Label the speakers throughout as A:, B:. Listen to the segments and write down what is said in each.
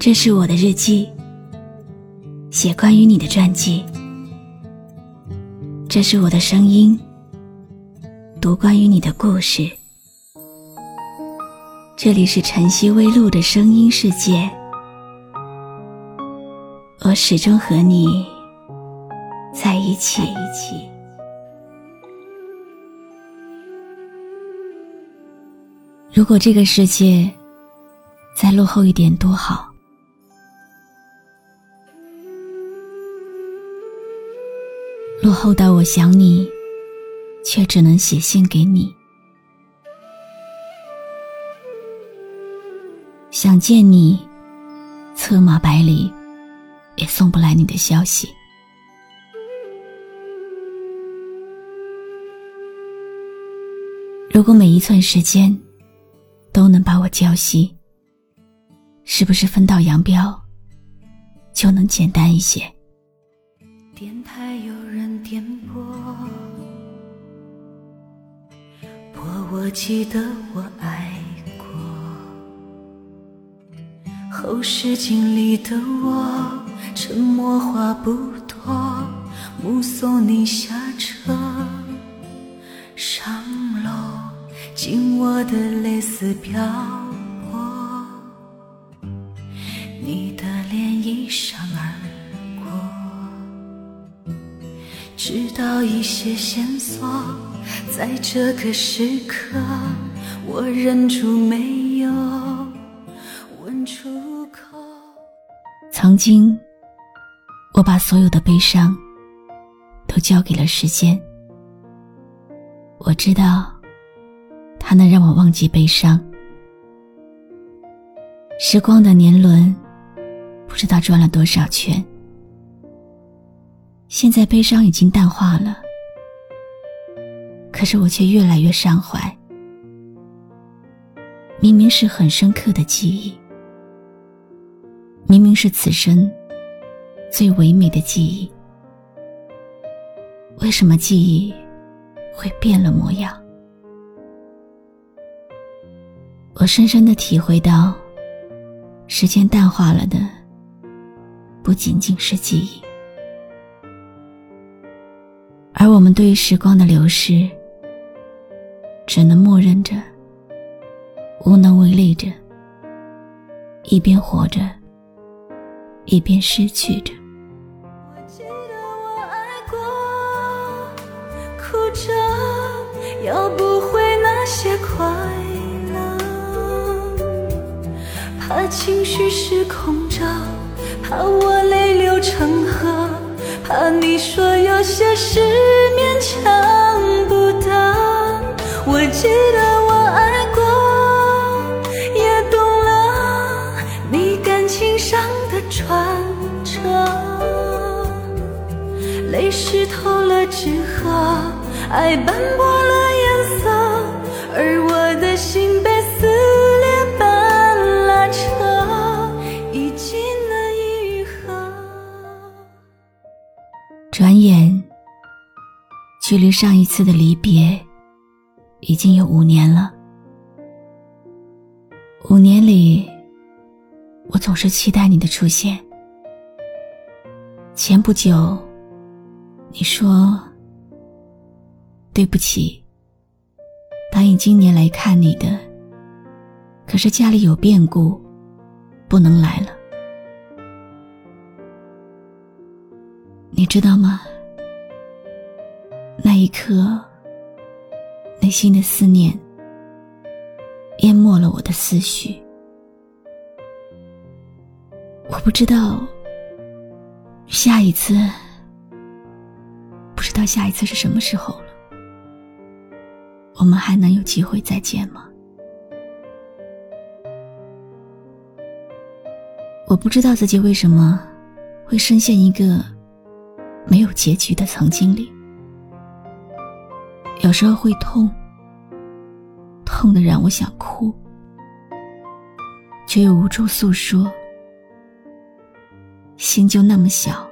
A: 这是我的日记，写关于你的传记。这是我的声音，读关于你的故事。这里是晨曦微露的声音世界，我始终和你在一起。如果这个世界再落后一点多好。落后到我想你，却只能写信给你；想见你，策马百里，也送不来你的消息。如果每一寸时间都能把我浇熄，是不是分道扬镳就能简单一些？
B: 电台有人点播，播我记得我爱过。后视镜里的我，沉默话不多，目送你下车，上楼，紧握的蕾丝飘一些线索，在这个时刻，我忍住没有问出口。
A: 曾经，我把所有的悲伤都交给了时间。我知道，它能让我忘记悲伤。时光的年轮，不知道转了多少圈。现在悲伤已经淡化了，可是我却越来越伤怀。明明是很深刻的记忆，明明是此生最唯美的记忆，为什么记忆会变了模样？我深深的体会到，时间淡化了的，不仅仅是记忆。而我们对于时光的流逝，只能默认着，无能为力着，一边活着，一边失去着。
B: 我记得我爱过，哭着要不回那些快乐，怕情绪失控着，怕我泪流成河。怕你说有些事勉强不得，我记得我爱过，也懂了你感情上的转折，泪湿透了纸鹤，爱斑驳
A: 转眼，距离上一次的离别已经有五年了。五年里，我总是期待你的出现。前不久，你说：“对不起，答应今年来看你的，可是家里有变故，不能来了。”你知道吗？那一刻，内心的思念淹没了我的思绪。我不知道下一次，不知道下一次是什么时候了。我们还能有机会再见吗？我不知道自己为什么会深陷一个。没有结局的曾经里，有时候会痛，痛的让我想哭，却又无处诉说。心就那么小，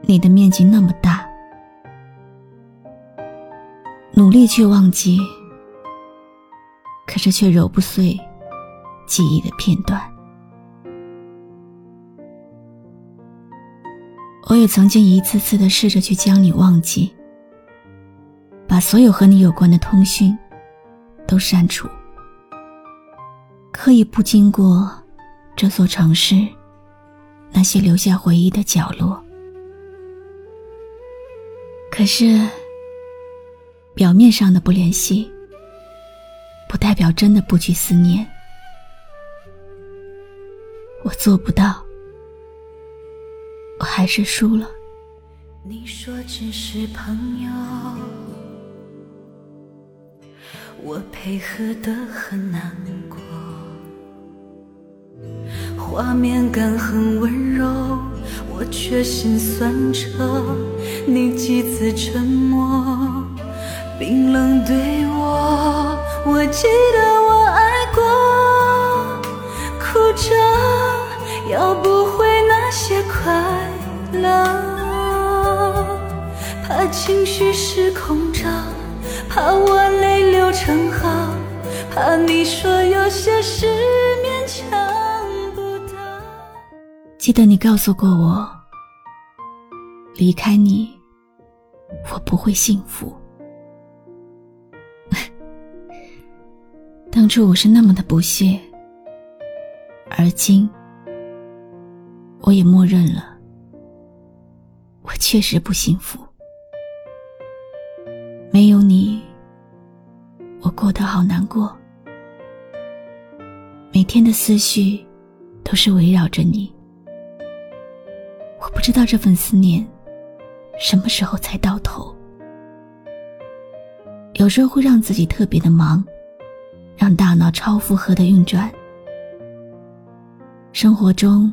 A: 你的面积那么大，努力去忘记，可是却揉不碎记忆的片段。我也曾经一次次的试着去将你忘记，把所有和你有关的通讯都删除，刻意不经过这座城市那些留下回忆的角落。可是，表面上的不联系，不代表真的不去思念。我做不到。我还是输了。
B: 你说只是朋友，我配合的很难过，画面感很温柔，我却心酸着。你几次沉默，冰冷对我，我记得情绪失控着，怕我泪流成河，怕你说有些事勉强不得。
A: 记得你告诉过我，离开你，我不会幸福。当初我是那么的不屑，而今，我也默认了。我确实不幸福，没有你，我过得好难过。每天的思绪都是围绕着你，我不知道这份思念什么时候才到头。有时候会让自己特别的忙，让大脑超负荷的运转。生活中，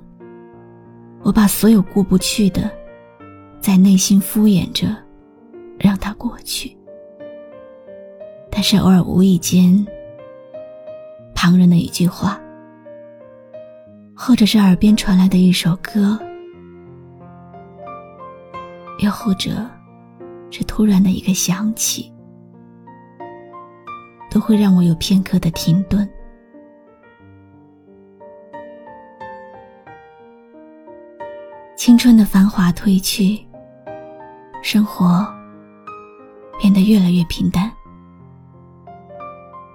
A: 我把所有过不去的。在内心敷衍着，让它过去。但是偶尔无意间，旁人的一句话，或者是耳边传来的一首歌，又或者是突然的一个想起，都会让我有片刻的停顿。青春的繁华褪去。生活变得越来越平淡，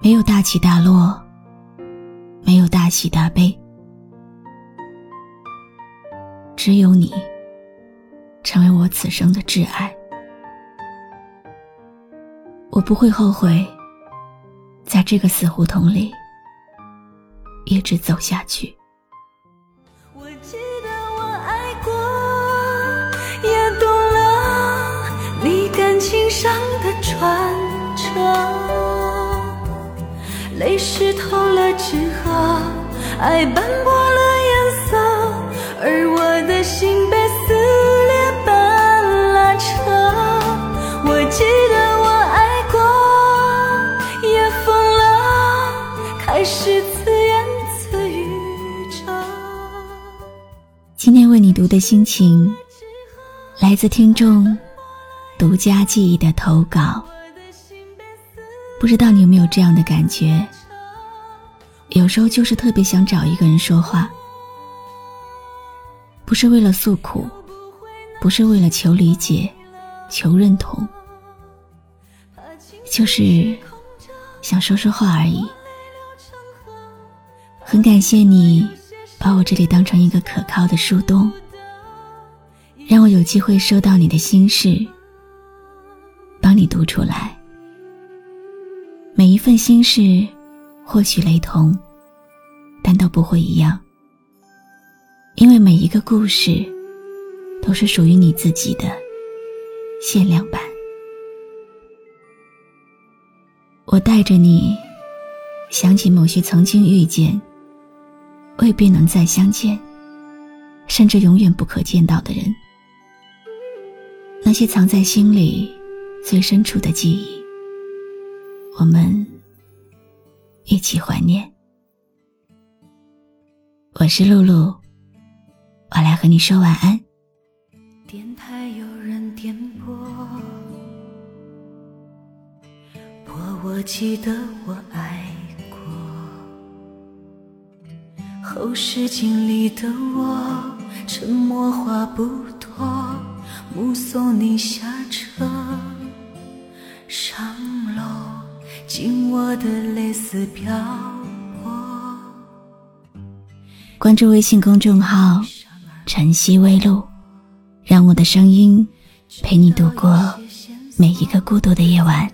A: 没有大起大落，没有大喜大悲，只有你，成为我此生的挚爱。我不会后悔，在这个死胡同里一直走下去。
B: 我记得我爱过，也懂了你感情上的转折，泪湿透了纸鹤，爱斑驳了颜色，而我的心被撕裂般拉扯。我记得我爱过，也疯了，开始自言自语着。
A: 今天为你读的心情，来自听众。独家记忆的投稿，不知道你有没有这样的感觉？有时候就是特别想找一个人说话，不是为了诉苦，不是为了求理解、求认同，就是想说说话而已。很感谢你把我这里当成一个可靠的树洞，让我有机会收到你的心事。帮你读出来，每一份心事或许雷同，但都不会一样，因为每一个故事都是属于你自己的限量版。我带着你，想起某些曾经遇见，未必能再相见，甚至永远不可见到的人，那些藏在心里。最深处的记忆，我们一起怀念。我是露露，我来和你说晚安。
B: 电台有人点播，播我记得我爱过，后视镜里的我，沉默话不多。目送你下车我的蕾丝飘泊。
A: 关注微信公众号“晨曦微露”，让我的声音陪你度过每一个孤独的夜晚。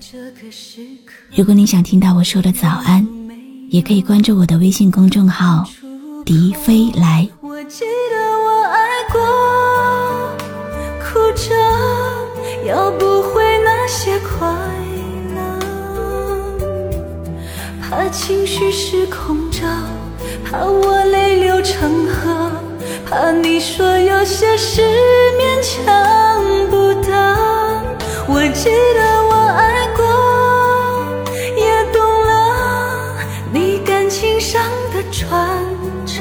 A: 如果你想听到我说的早安，也可以关注我的微信公众号“笛飞来”。
B: 我记得我爱过，哭着要不情绪失控着怕我泪流成河怕你说有些事勉强不得。我记得我爱过也懂了你感情上的转折。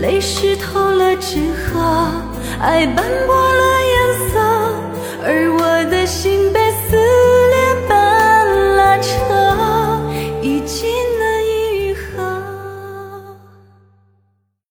B: 泪湿透了纸鹤爱斑驳了颜色而我的心被